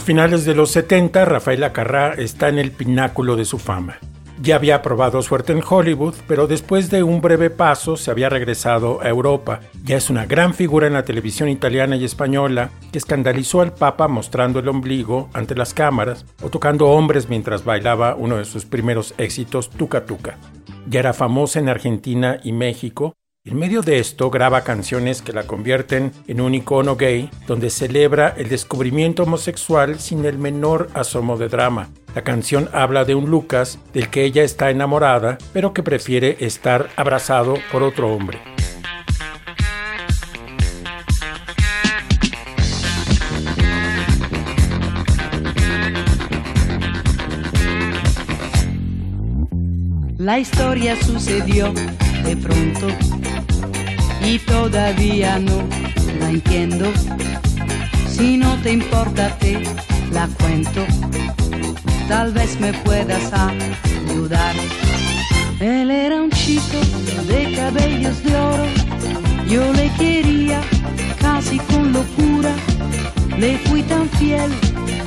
A finales de los 70, Rafael Acarrá está en el pináculo de su fama. Ya había probado suerte en Hollywood, pero después de un breve paso se había regresado a Europa. Ya es una gran figura en la televisión italiana y española que escandalizó al Papa mostrando el ombligo ante las cámaras o tocando hombres mientras bailaba uno de sus primeros éxitos, Tuca Tuca. Ya era famosa en Argentina y México en medio de esto graba canciones que la convierten en un icono gay, donde celebra el descubrimiento homosexual sin el menor asomo de drama. La canción habla de un Lucas del que ella está enamorada, pero que prefiere estar abrazado por otro hombre. La historia sucedió de pronto y todavía no la entiendo. Si no te importa te la cuento, tal vez me puedas ayudar. Él era un chico de cabellos de oro, yo le quería casi con locura, le fui tan fiel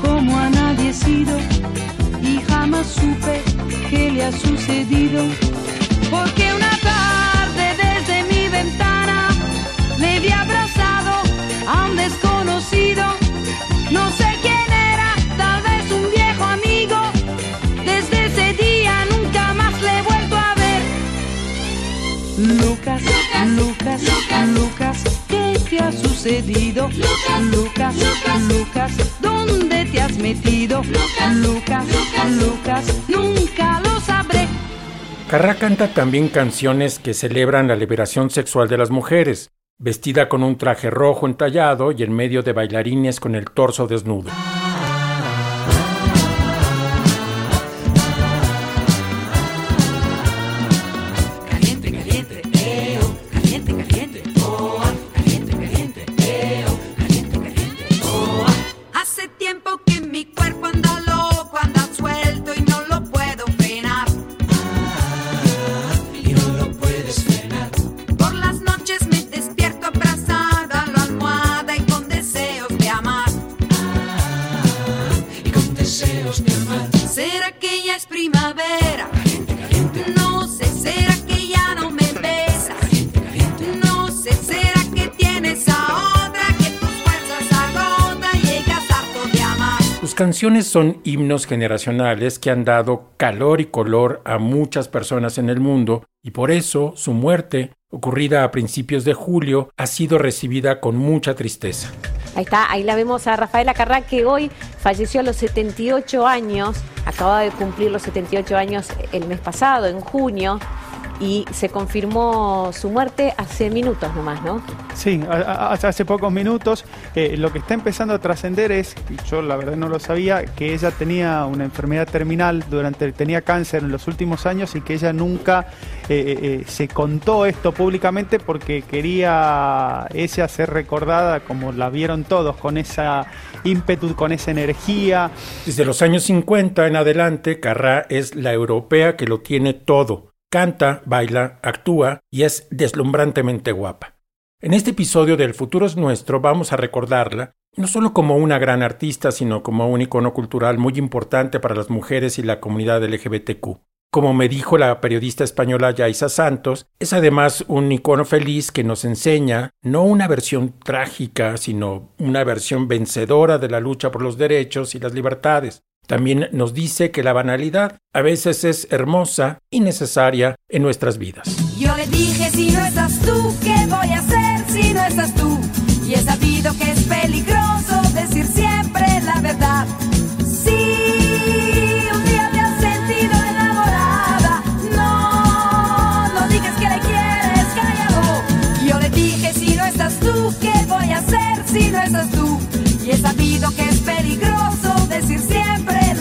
como a nadie he sido. Y jamás supe qué le ha sucedido, porque una le vi abrazado a un desconocido, no sé quién era, tal vez un viejo amigo, desde ese día nunca más le he vuelto a ver. Lucas, Lucas, Lucas, ¿qué te ha sucedido? Lucas, Lucas, ¿dónde te has metido? Lucas, Lucas, nunca lo sabré. Carrá canta también canciones que celebran la liberación sexual de las mujeres, vestida con un traje rojo entallado y en medio de bailarines con el torso desnudo. Sus canciones son himnos generacionales que han dado calor y color a muchas personas en el mundo y por eso su muerte, ocurrida a principios de julio, ha sido recibida con mucha tristeza. Ahí está, ahí la vemos a Rafaela Carrá que hoy falleció a los 78 años, acaba de cumplir los 78 años el mes pasado, en junio, y se confirmó su muerte hace minutos nomás, ¿no? Sí, hace hace pocos minutos eh, lo que está empezando a trascender es, y yo la verdad no lo sabía, que ella tenía una enfermedad terminal, durante tenía cáncer en los últimos años y que ella nunca eh, eh, se contó esto públicamente porque quería ella ser recordada como la vieron todos, con esa ímpetu, con esa energía. Desde los años 50 en adelante, Carrá es la europea que lo tiene todo. Canta, baila, actúa y es deslumbrantemente guapa. En este episodio de El futuro es nuestro vamos a recordarla no solo como una gran artista, sino como un icono cultural muy importante para las mujeres y la comunidad LGBTQ. Como me dijo la periodista española Yaisa Santos, es además un icono feliz que nos enseña no una versión trágica, sino una versión vencedora de la lucha por los derechos y las libertades. También nos dice que la banalidad a veces es hermosa y necesaria en nuestras vidas. Yo le dije, si no estás tú, ¿qué voy a hacer si no estás tú? Y he sabido que es peligroso decir siempre la verdad. Si un día te has sentido enamorada, no, no digas que le quieres, callado. Yo le dije, si no estás tú, ¿qué voy a hacer si no estás tú? Y he sabido que es peligroso decir siempre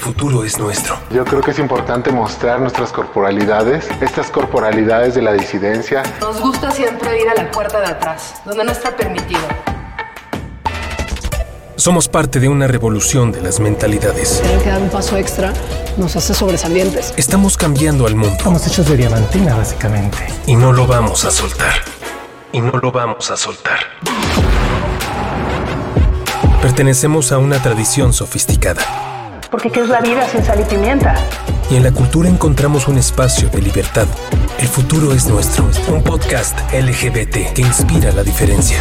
Futuro es nuestro. Yo creo que es importante mostrar nuestras corporalidades, estas corporalidades de la disidencia. Nos gusta siempre ir a la puerta de atrás, donde no está permitido. Somos parte de una revolución de las mentalidades. Tener que dar un paso extra nos hace sobresalientes. Estamos cambiando al mundo Estamos hechos de diamantina, básicamente. y no lo vamos a soltar. Y no lo vamos a soltar. Pertenecemos a una tradición sofisticada Porque ¿qué es la vida sin sal y pimienta? y en la cultura encontramos un espacio de libertad. El futuro es nuestro. Un podcast LGBT que inspira la diferencia.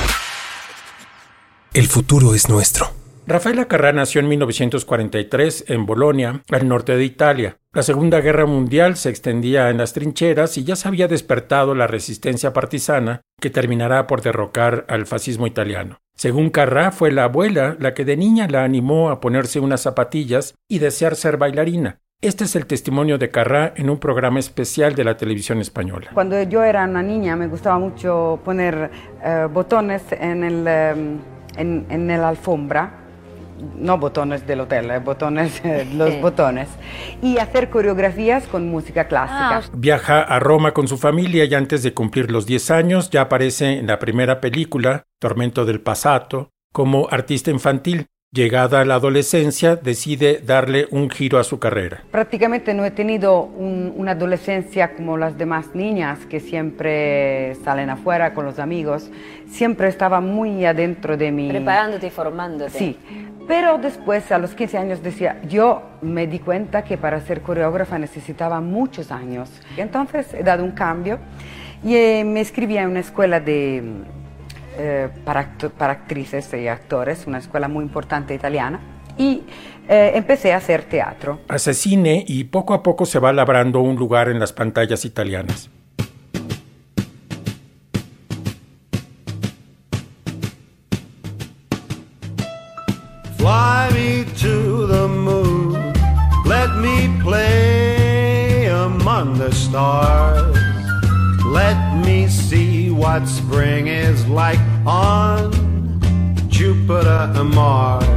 El futuro es nuestro. Rafaela Carrà nació en 1943 en Bolonia, al norte de Italia. La Segunda Guerra Mundial se extendía en las trincheras y ya se había despertado la resistencia partisana que terminará por derrocar al fascismo italiano. Según Carrà, fue la abuela la que de niña la animó a ponerse unas zapatillas y desear ser bailarina. Este es el testimonio de Carrà en un programa especial de la televisión española. Cuando yo era una niña me gustaba mucho poner eh, botones en el, eh, en, en la alfombra, no botones del hotel, eh, botones, eh, los botones, y hacer coreografías con música clásica. Viaja a Roma con su familia y antes de cumplir los 10 años ya aparece en la primera película, Tormento del Passato, como artista infantil. Llegada a la adolescencia, decide darle un giro a su carrera. Prácticamente no he tenido un- una adolescencia como las demás niñas que siempre salen afuera con los amigos. Siempre estaba muy adentro de mi... Preparándote y formándote. Sí, pero después a los 15 años decía, yo me di cuenta que para ser coreógrafa necesitaba muchos años. Entonces he dado un cambio y eh, me inscribí en una escuela de, eh, para, acto- para actrices y actores, una escuela muy importante italiana, y eh, empecé a hacer teatro. Hace cine y poco a poco se va labrando un lugar en las pantallas italianas. Fly me to the moon. Let me play among the stars. Let me see what spring is like on Jupiter and Mars.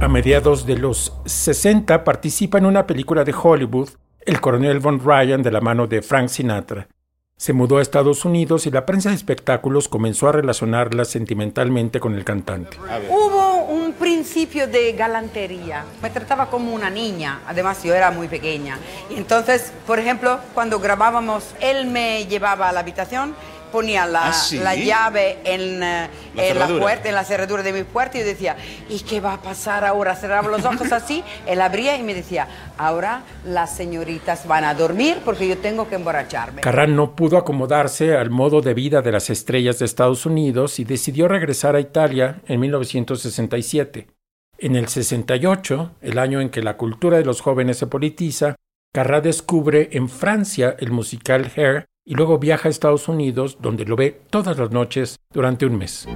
A mediados de los 60 participa en una película de Hollywood, El coronel Von Ryan de la mano de Frank Sinatra. Se mudó a Estados Unidos y la prensa de espectáculos comenzó a relacionarla sentimentalmente con el cantante. Hubo un principio de galantería. Me trataba como una niña, además yo era muy pequeña. Y entonces, por ejemplo, cuando grabábamos, él me llevaba a la habitación, ponía la, ¿Ah, sí? la llave en, eh, La en la cerradura. puerta, en la cerradura de mi puerta y yo decía, ¿y qué va a pasar ahora? Cerraba los ojos así, él abría y me decía, ahora las señoritas van a dormir porque yo tengo que emborracharme. Carrán no pudo acomodarse al modo de vida de las estrellas de Estados Unidos y decidió regresar a Italia en 1967. En el 68, el año en que la cultura de los jóvenes se politiza, Carrá descubre en Francia el musical Hair y luego viaja a Estados Unidos, donde lo ve todas las noches durante un mes.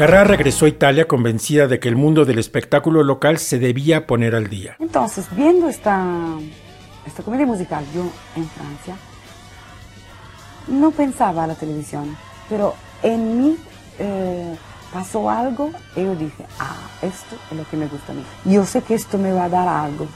Carrá regresó a Italia convencida de que el mundo del espectáculo local se debía poner al día. Entonces, viendo esta, esta comedia musical, yo en Francia, no pensaba a la televisión, pero en mí eh, pasó algo y yo dije, ah, esto es lo que me gusta a mí. Yo sé que esto me va a dar algo,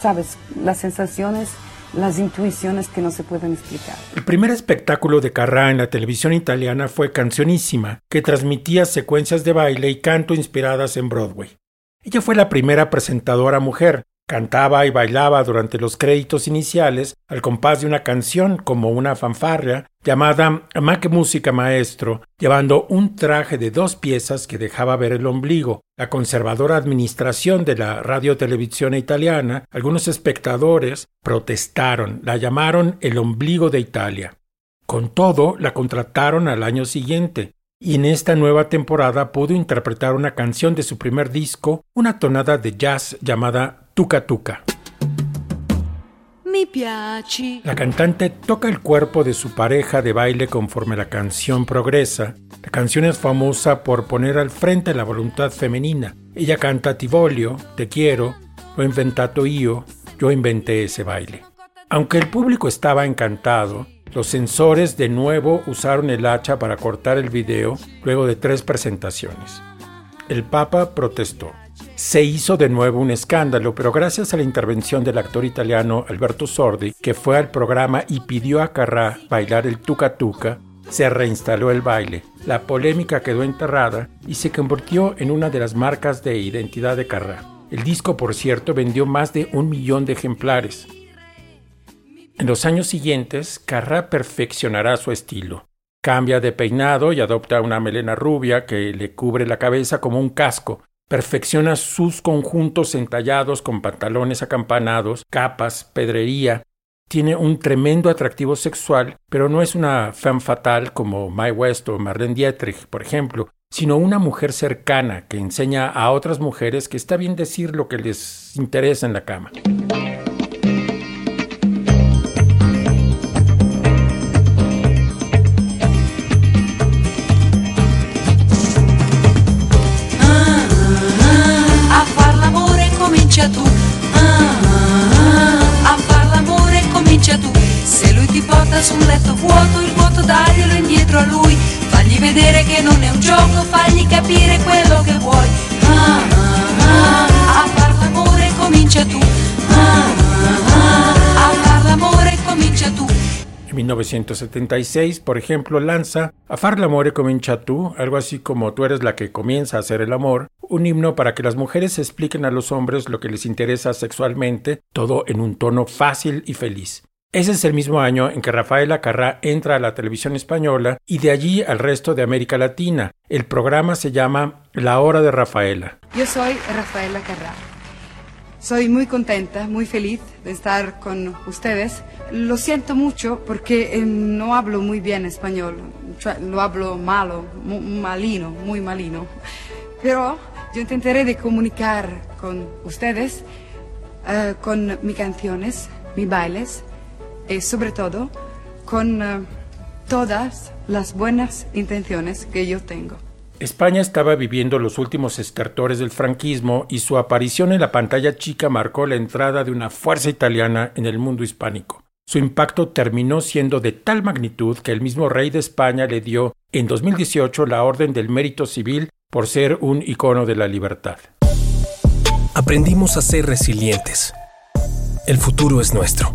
¿sabes? Las sensaciones, las intuiciones que no se pueden explicar. El primer espectáculo de Carrá en la televisión italiana fue Cancionísima, que transmitía secuencias de baile y canto inspiradas en Broadway. Ella fue la primera presentadora mujer. Cantaba y bailaba durante los créditos iniciales al compás de una canción como una fanfarria llamada Ma que música maestro, llevando un traje de dos piezas que dejaba ver el ombligo. La conservadora administración de la radiotelevisión italiana, algunos espectadores protestaron, la llamaron el ombligo de Italia. Con todo, la contrataron al año siguiente, y en esta nueva temporada pudo interpretar una canción de su primer disco, una tonada de jazz llamada Tuca Tuca. La cantante toca el cuerpo de su pareja de baile conforme la canción progresa. La canción es famosa por poner al frente la voluntad femenina. Ella canta Ti voglio, te quiero, lo inventato io, yo inventé ese baile. Aunque el público estaba encantado, los censores de nuevo usaron el hacha para cortar el video luego de tres presentaciones. El Papa protestó. Se hizo de nuevo un escándalo, pero gracias a la intervención del actor italiano Alberto Sordi, que fue al programa y pidió a Carrá bailar el tuca tuca, se reinstaló el baile. La polémica quedó enterrada y se convirtió en una de las marcas de identidad de Carrá. El disco, por cierto, vendió más de un millón de ejemplares. En los años siguientes, Carrá perfeccionará su estilo. Cambia de peinado y adopta una melena rubia que le cubre la cabeza como un casco. Perfecciona sus conjuntos entallados con pantalones acampanados, capas, pedrería. Tiene un tremendo atractivo sexual, pero no es una femme fatal como Mae West o Marlene Dietrich, por ejemplo, sino una mujer cercana que enseña a otras mujeres que está bien decir lo que les interesa en la cama. 1976, por ejemplo, lanza A far l'amore comincia tú, algo así como tú eres la que comienza a hacer el amor, un himno para que las mujeres expliquen a los hombres lo que les interesa sexualmente, todo en un tono fácil y feliz. Ese es el mismo año en que Rafaela Carrá entra a la televisión española y de allí al resto de América Latina. El programa se llama La Hora de Rafaela. Yo soy Rafaela Carrá. Soy muy contenta, muy feliz de estar con ustedes. Lo siento mucho porque eh, no hablo muy bien español. Lo hablo malo, malino, muy malino. Pero yo intentaré de comunicar con ustedes eh, con mis canciones, mis bailes y sobre todo con eh, todas las buenas intenciones que yo tengo. España estaba viviendo los últimos estertores del franquismo y su aparición en la pantalla chica marcó la entrada de una fuerza italiana en el mundo hispánico. Su impacto terminó siendo de tal magnitud que el mismo rey de España le dio en 2018 la Orden del Mérito Civil por ser un icono de la libertad. Aprendimos a ser resilientes. El futuro es nuestro.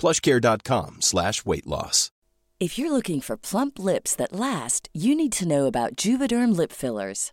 plushcare.com slash weight loss. If you're looking for plump lips that last, you need to know about Juvederm lip fillers.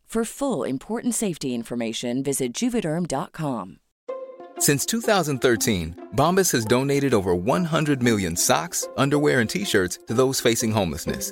For full important safety information, visit juvederm.com. Since 2013, Bombas has donated over 100 million socks, underwear, and t shirts to those facing homelessness.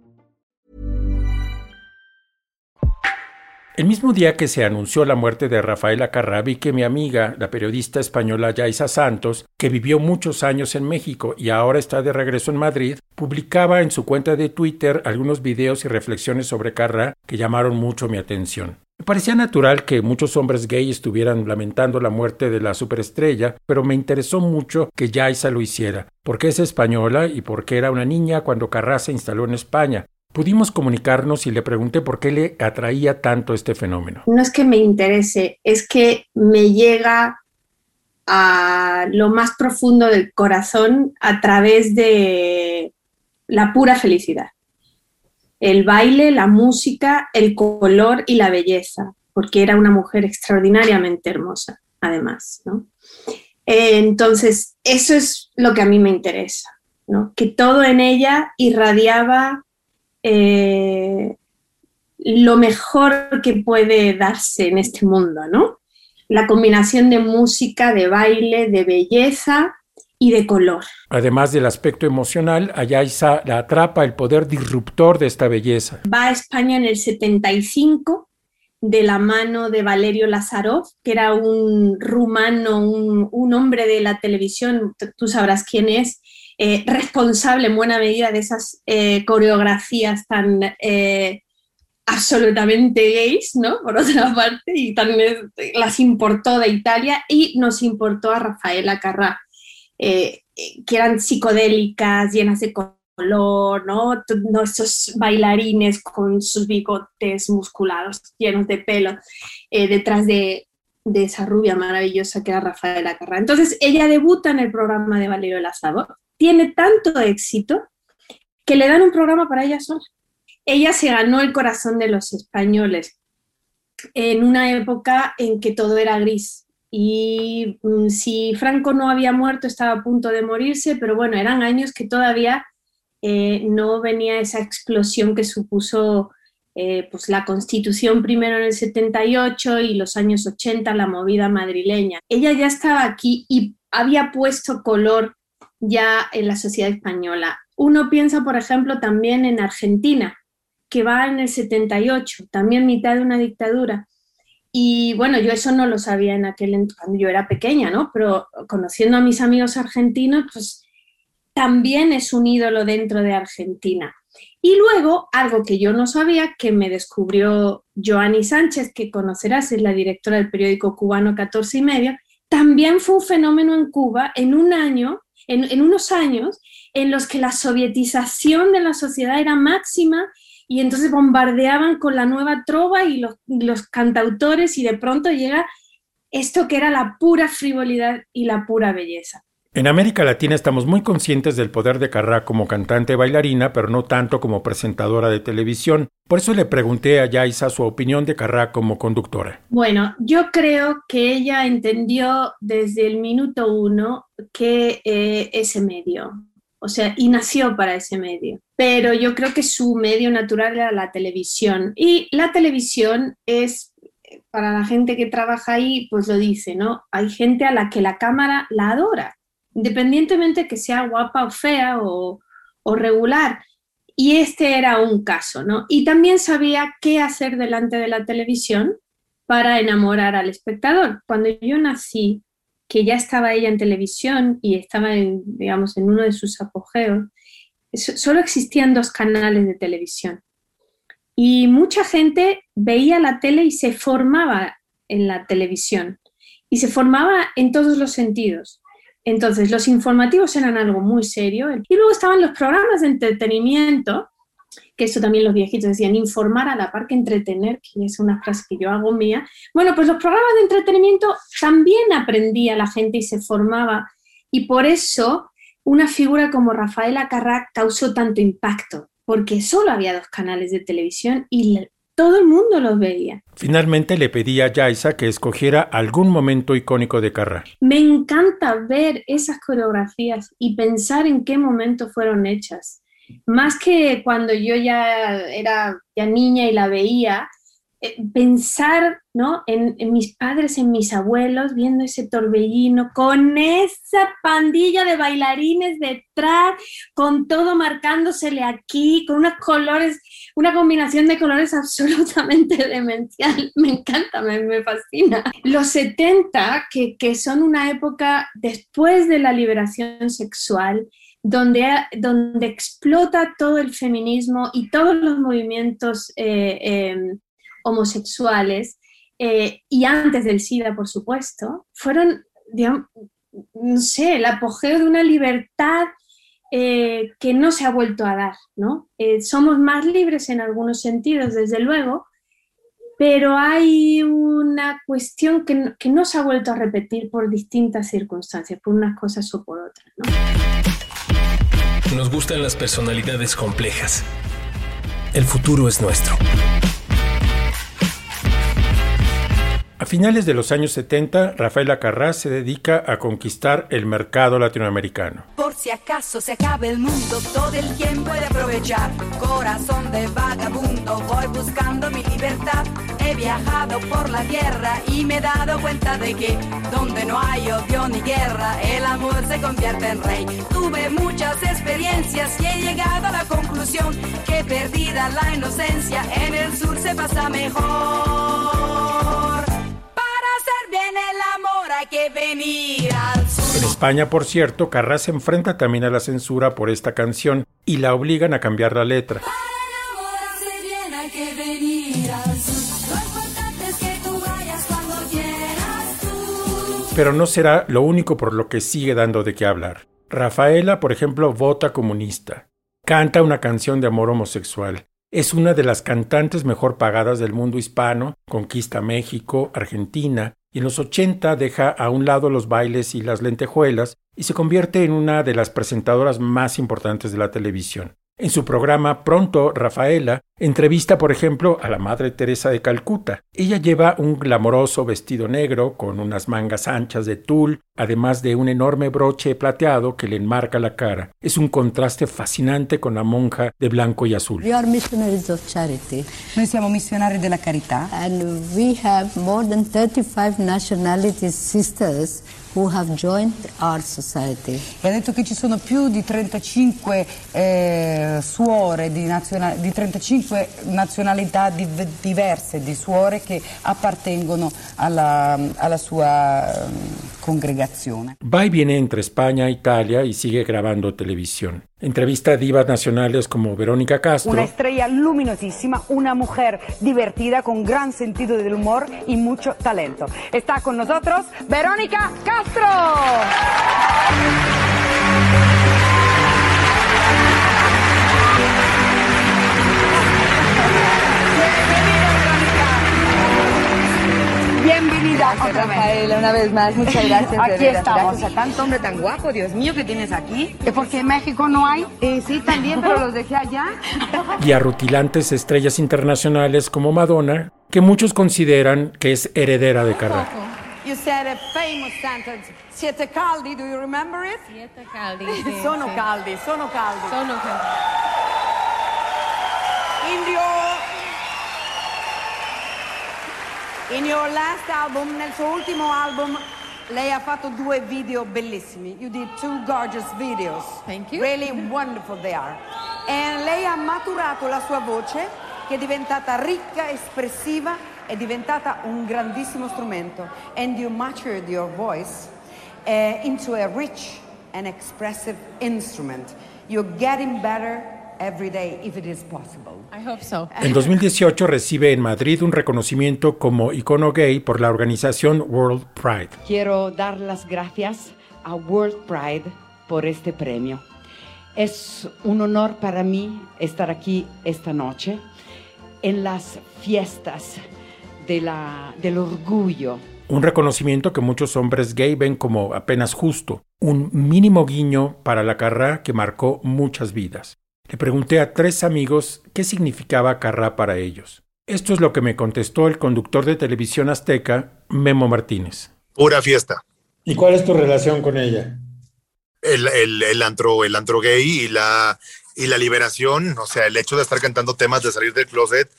El mismo día que se anunció la muerte de Rafaela Carrá, vi que mi amiga, la periodista española Yaisa Santos, que vivió muchos años en México y ahora está de regreso en Madrid, publicaba en su cuenta de Twitter algunos videos y reflexiones sobre Carrá que llamaron mucho mi atención. Me parecía natural que muchos hombres gay estuvieran lamentando la muerte de la superestrella, pero me interesó mucho que Yaisa lo hiciera, porque es española y porque era una niña cuando Carrá se instaló en España. Pudimos comunicarnos y le pregunté por qué le atraía tanto este fenómeno. No es que me interese, es que me llega a lo más profundo del corazón a través de la pura felicidad. El baile, la música, el color y la belleza, porque era una mujer extraordinariamente hermosa, además. ¿no? Entonces, eso es lo que a mí me interesa, ¿no? que todo en ella irradiaba eh, lo mejor que puede darse en este mundo, ¿no? La combinación de música, de baile, de belleza y de color. Además del aspecto emocional, a Yaisa la atrapa el poder disruptor de esta belleza. Va a España en el 75 de la mano de Valerio Lazarov, que era un rumano, un, un hombre de la televisión, tú sabrás quién es, eh, responsable en buena medida de esas eh, coreografías tan eh, absolutamente gays, ¿no? Por otra parte, y también las importó de Italia y nos importó a Rafaela Carrá, que eran psicodélicas, llenas de color, ¿no? Esos bailarines con sus bigotes musculados, llenos de pelo, detrás de, de esa rubia maravillosa que era Rafaela Carrá. Entonces, ella debuta en el programa de Valerio Lazaro, tiene tanto éxito que le dan un programa para ella sola. Ella se ganó el corazón de los españoles en una época en que todo era gris. Y mm, si Franco no había muerto, estaba a punto de morirse, pero bueno, eran años que todavía eh, no venía esa explosión que supuso eh, pues la constitución primero en el 78 y los años 80, la movida madrileña. Ella ya estaba aquí y había puesto color ya en la sociedad española. Uno piensa, por ejemplo, también en Argentina, que va en el 78, también mitad de una dictadura. Y bueno, yo eso no lo sabía en aquel cuando yo era pequeña, ¿no? Pero conociendo a mis amigos argentinos, pues también es un ídolo dentro de Argentina. Y luego, algo que yo no sabía, que me descubrió Joanny Sánchez, que conocerás, es la directora del periódico cubano 14 y medio, también fue un fenómeno en Cuba en un año en, unos años en los que la sovietización de la sociedad era máxima y entonces bombardeaban con la nueva trova y los, los cantautores y de pronto llega esto que era la pura frivolidad y la pura belleza. En América Latina estamos muy conscientes del poder de Carrá como cantante y bailarina, pero no tanto como presentadora de televisión. Por eso le pregunté a Yaisa su opinión de Carrá como conductora. Bueno, yo creo que ella entendió desde el minuto uno que eh, ese medio, o sea, y nació para ese medio. Pero yo creo que su medio natural era la televisión. Y la televisión es, para la gente que trabaja ahí, pues lo dice, ¿no? Hay gente a la que la cámara la adora independientemente que sea guapa o fea o, regular. Y este era un caso, ¿no? Y también sabía qué hacer delante de la televisión para enamorar al espectador. Cuando yo nací, que ya estaba ella en televisión y estaba, en, digamos, en uno de sus apogeos, solo existían dos canales de televisión. Y mucha gente veía la tele y se formaba en la televisión. Y se formaba en todos los sentidos. Entonces, los informativos eran algo muy serio. Y luego estaban los programas de entretenimiento, que eso también los viejitos decían, informar a la par que entretener, que es una frase que yo hago mía. Bueno, pues los programas de entretenimiento también aprendía la gente y se formaba. Y por eso una figura como Rafaela Carrá causó tanto impacto, porque solo había dos canales de televisión y todo el mundo los veía. Finalmente le pedí a Yaisa que escogiera algún momento icónico de Carrá. Me encanta ver esas coreografías y pensar en qué momento fueron hechas. Más que cuando yo ya era ya niña y la veía, pensar ¿no? En, mis padres, en mis abuelos, viendo ese torbellino, con esa pandilla de bailarines detrás, con todo marcándosele aquí, con unos colores, una combinación de colores absolutamente demencial. Me encanta, me, me fascina. Los 70, que, que, son una época después de la liberación sexual, donde, donde explota todo el feminismo y todos los movimientos eh, eh, homosexuales, eh, y antes del SIDA, por supuesto, fueron, digamos, no sé, el apogeo de una libertad eh, que no se ha vuelto a dar, ¿no? Eh, somos más libres en algunos sentidos, desde luego, pero hay una cuestión que no, que no se ha vuelto a repetir por distintas circunstancias, por unas cosas o por otras, ¿no? Nos gustan las personalidades complejas. El futuro es nuestro. A finales de los años 70, Rafaela Carrá se dedica a conquistar el mercado latinoamericano. Por si acaso se acabe el mundo, todo el tiempo he de aprovechar. Corazón de vagabundo, voy buscando mi libertad. He viajado por la tierra y me he dado cuenta de que donde no hay odio ni guerra, el amor se convierte en rey. Tuve muchas experiencias y he llegado a la conclusión que perdida la inocencia, en el sur se pasa mejor. Bien el amor hay que venir al sur. En España, por cierto, Carrá se enfrenta también a la censura por esta canción y la obligan a cambiar la letra. Bien hay que venir al sur. Lo importante es que tú vayas cuando quieras tú. Pero no será lo único por lo que sigue dando de qué hablar. Rafaela, por ejemplo, vota comunista. Canta una canción de amor homosexual. Es una de las cantantes mejor pagadas del mundo hispano, conquista México, Argentina, y en los 80 deja a un lado los bailes y las lentejuelas y se convierte en una de las presentadoras más importantes de la televisión. En su programa Pronto, Rafaela entrevista, por ejemplo, a la Madre Teresa de Calcuta. Ella lleva un glamoroso vestido negro con unas mangas anchas de tul, además de un enorme broche plateado que le enmarca la cara. Es un contraste fascinante con la monja de blanco y azul. We are missionaries of charity. Noi siamo missionari della carità. And we have more than 35 nationalities sisters who have joined our society. E ha detto che ci sono più di 35 eh, suore di, di 35 nazionalità div- diverse di suore che appartengono alla, alla sua um, congregazione. Va y viene entre España e Italia y sigue grabando televisión. Entrevista a divas nacionales como Verónica Castro. Una estrella luminosísima, una mujer divertida con gran sentido del humor y mucho talento. Está con nosotros Verónica Castro. Rafaela, una vez más, muchas gracias. Aquí estamos. Gracias a tanto hombre tan guapo, Dios mío, que tienes aquí. ¿Es porque en México no hay? Eh, sí, también, pero los dejé allá. y a rutilantes estrellas internacionales como Madonna, que muchos consideran que es heredera de Carrà. You said a famous sentence. Siete caldi, do you remember it? Siete caldi. sono caldi, sono caldi. Sono caldi. In in your last album, nel suo ultimo album, lei ha fatto due video bellissimi. You did two gorgeous videos. Thank you. Really wonderful they are. E lei ha maturato la sua voce, che è diventata ricca, espressiva, è diventata un grandissimo strumento. And you matured your voice eh, into a rich and expressive instrument. You're getting better every day if it is possible. I hope so. En 2018 recibe en Madrid un reconocimiento como icono gay por la organización World Pride. Quiero dar las gracias a World Pride por este premio. Es un honor para mí estar aquí esta noche en las fiestas de la, del orgullo. Un reconocimiento que muchos hombres gay ven como apenas justo, un mínimo guiño para la Carrá que marcó muchas vidas. Le pregunté a tres amigos qué significaba Carrá para ellos. Esto es lo que me contestó el conductor de televisión azteca, Memo Martínez. Pura fiesta. ¿Y cuál es tu relación con ella? El, el, el antro, el antro gay y la, y la liberación, o sea, el hecho de estar cantando temas de salir del closet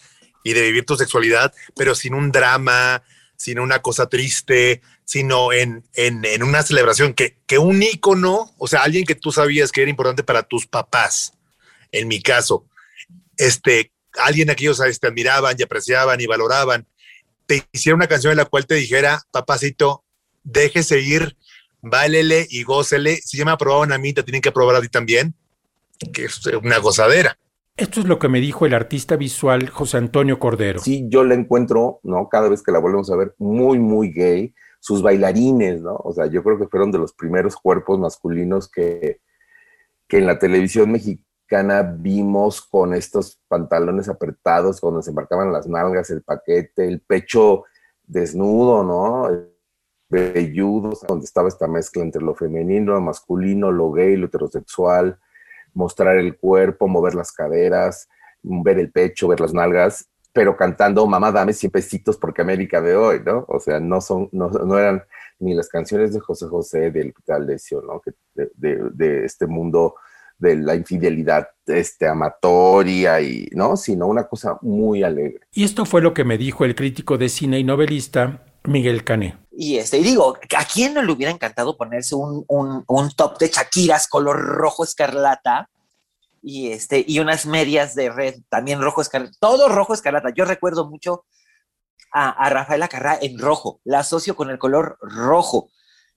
y de vivir tu sexualidad, pero sin un drama, sin una cosa triste, sino en, en, en una celebración que, que un ícono, o sea, alguien que tú sabías que era importante para tus papás, en mi caso, este, alguien a que ellos este, admiraban y apreciaban y valoraban, te hiciera una canción en la cual te dijera, papacito, déjese ir, válele y gócele. Si ya me aprobaron a mí, te tienen que aprobar a ti también, que es una gozadera. Esto es lo que me dijo el artista visual José Antonio Cordero. Sí, yo la encuentro, ¿no? Cada vez que la volvemos a ver, muy, muy gay. Sus bailarines, ¿no? O sea, yo creo que fueron de los primeros cuerpos masculinos que, que en la televisión mexicana vimos con estos pantalones apretados, cuando se embarcaban las nalgas, el paquete, el pecho desnudo, ¿no? Velludo, donde estaba esta mezcla entre lo femenino, lo masculino, lo gay, lo heterosexual, mostrar el cuerpo, mover las caderas, ver el pecho, ver las nalgas, pero cantando Mamá, dame 100 pesitos porque América de hoy, ¿no? O sea, no, son, no, no eran ni las canciones de José José, del ¿no? Que de, de, de, este mundo de la infidelidad este, amatoria, y, ¿no? Sino una cosa muy alegre. Y esto fue lo que me dijo el crítico de cine y novelista Miguel Cané. Y este, y digo, ¿a quién no le hubiera encantado ponerse un, un, un top de Shakiras color rojo escarlata? y este y unas medias de red también rojo escarlata, todo rojo escarlata. Yo recuerdo mucho a, a Rafaela Carrá en rojo, la asocio con el color rojo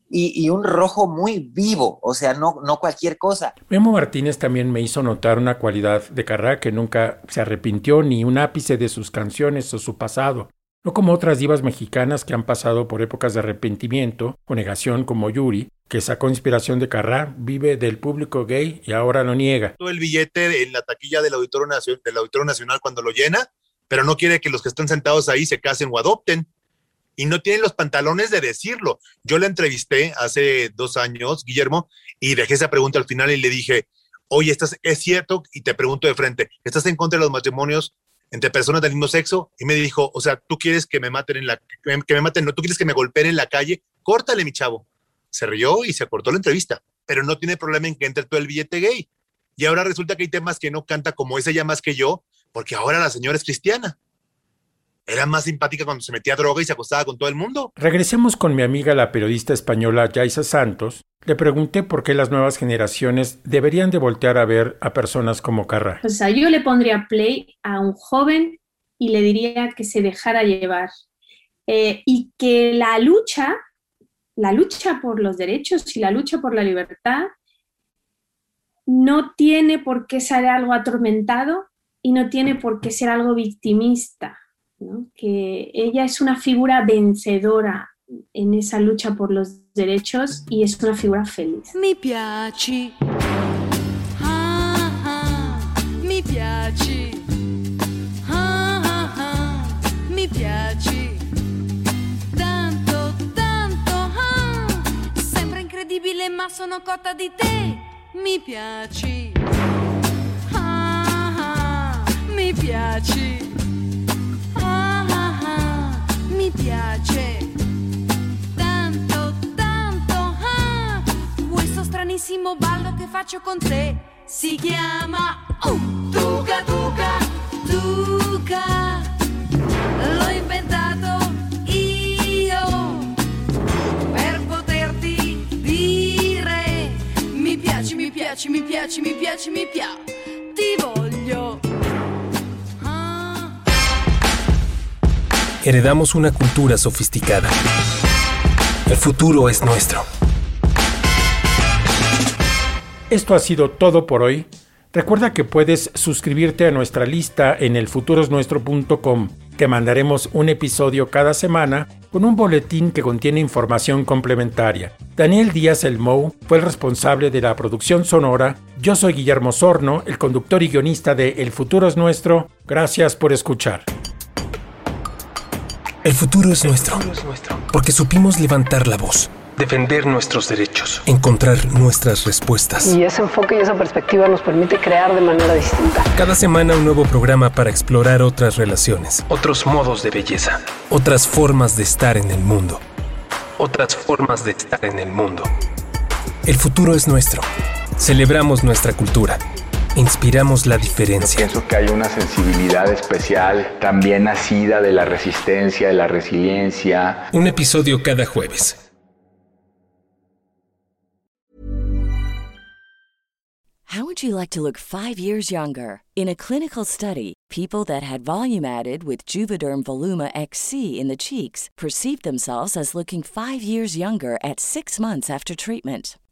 y, y, un rojo muy vivo, o sea, no, no cualquier cosa. Memo Martínez también me hizo notar una cualidad de Carrá que nunca se arrepintió ni un ápice de sus canciones o su pasado. No como otras divas mexicanas que han pasado por épocas de arrepentimiento o negación como Yuri, que sacó inspiración de Carrá, vive del público gay y ahora lo niega. Todo el billete en la taquilla del Auditorio, Nacional, del Auditorio Nacional cuando lo llena, pero no quiere que los que están sentados ahí se casen o adopten. Y no tienen los pantalones de decirlo. Yo la entrevisté hace dos años, Guillermo, y dejé esa pregunta al final y le dije, oye, ¿estás, ¿es cierto? Y te pregunto de frente, ¿estás en contra de los matrimonios entre personas del mismo sexo? Y me dijo, o sea, ¿tú quieres que me maten en la, que me maten, no, tú quieres que me golpeen en la calle? Córtale, mi chavo se rió y se cortó la entrevista, pero no tiene problema en que entre todo el billete gay. Y ahora resulta que hay temas que no canta como es ella más que yo, porque ahora la señora es cristiana. Era más simpática cuando se metía droga y se acostaba con todo el mundo. Regresemos con mi amiga la periodista española Yaisa Santos. Le pregunté por qué las nuevas generaciones deberían de voltear a ver a personas como Carrá. O sea, yo le pondría play a un joven y le diría que se dejara llevar. Eh, y que la lucha la lucha por los derechos y la lucha por la libertad no tiene por qué ser algo atormentado y no tiene por qué ser algo victimista, ¿no? que ella es una figura vencedora en esa lucha por los derechos y es una figura feliz. Mi piaci, ah, ah, mi piaci, ah, ah, ah, mi piaci. Tanto, mille, ma sono cotta di te. Mi piaci. Mi piaci. Mi piace. Tanto, tanto. Ah, questo stranissimo ballo che faccio con te si chiama uh, Tuca Tuca Tuca. L'ho inventato io per poterti dire mi piaci, mi piaci, mi piaci, mi piaci, mi piaci. Ti voglio. Heredamos una cultura sofisticada. El futuro es nuestro. Esto ha sido todo por hoy. Recuerda que puedes suscribirte a nuestra lista en elfuturosnuestro.com. Te mandaremos un episodio cada semana con un boletín que contiene información complementaria. Daniel Díaz El Mou fue el responsable de la producción sonora. Yo soy Guillermo Sorno, el conductor y guionista de El futuro es nuestro. Gracias por escuchar. El futuro es nuestro. Porque supimos levantar la voz, defender nuestros derechos, encontrar nuestras respuestas. Y ese enfoque y esa perspectiva nos permite crear de manera distinta. Cada semana un nuevo programa para explorar otras relaciones, otros modos de belleza, otras formas de estar en el mundo. Otras formas de estar en el mundo. El futuro es nuestro. Celebramos nuestra cultura. Inspiramos la diferencia. Pienso que hay una sensibilidad especial también nacida de la resistencia, de la resiliencia. Un episodio cada jueves. How would you like to look five years younger? In a clinical study, people that had volume added with Juvederm Voluma XC in the cheeks perceived themselves as looking five years younger at six months after treatment.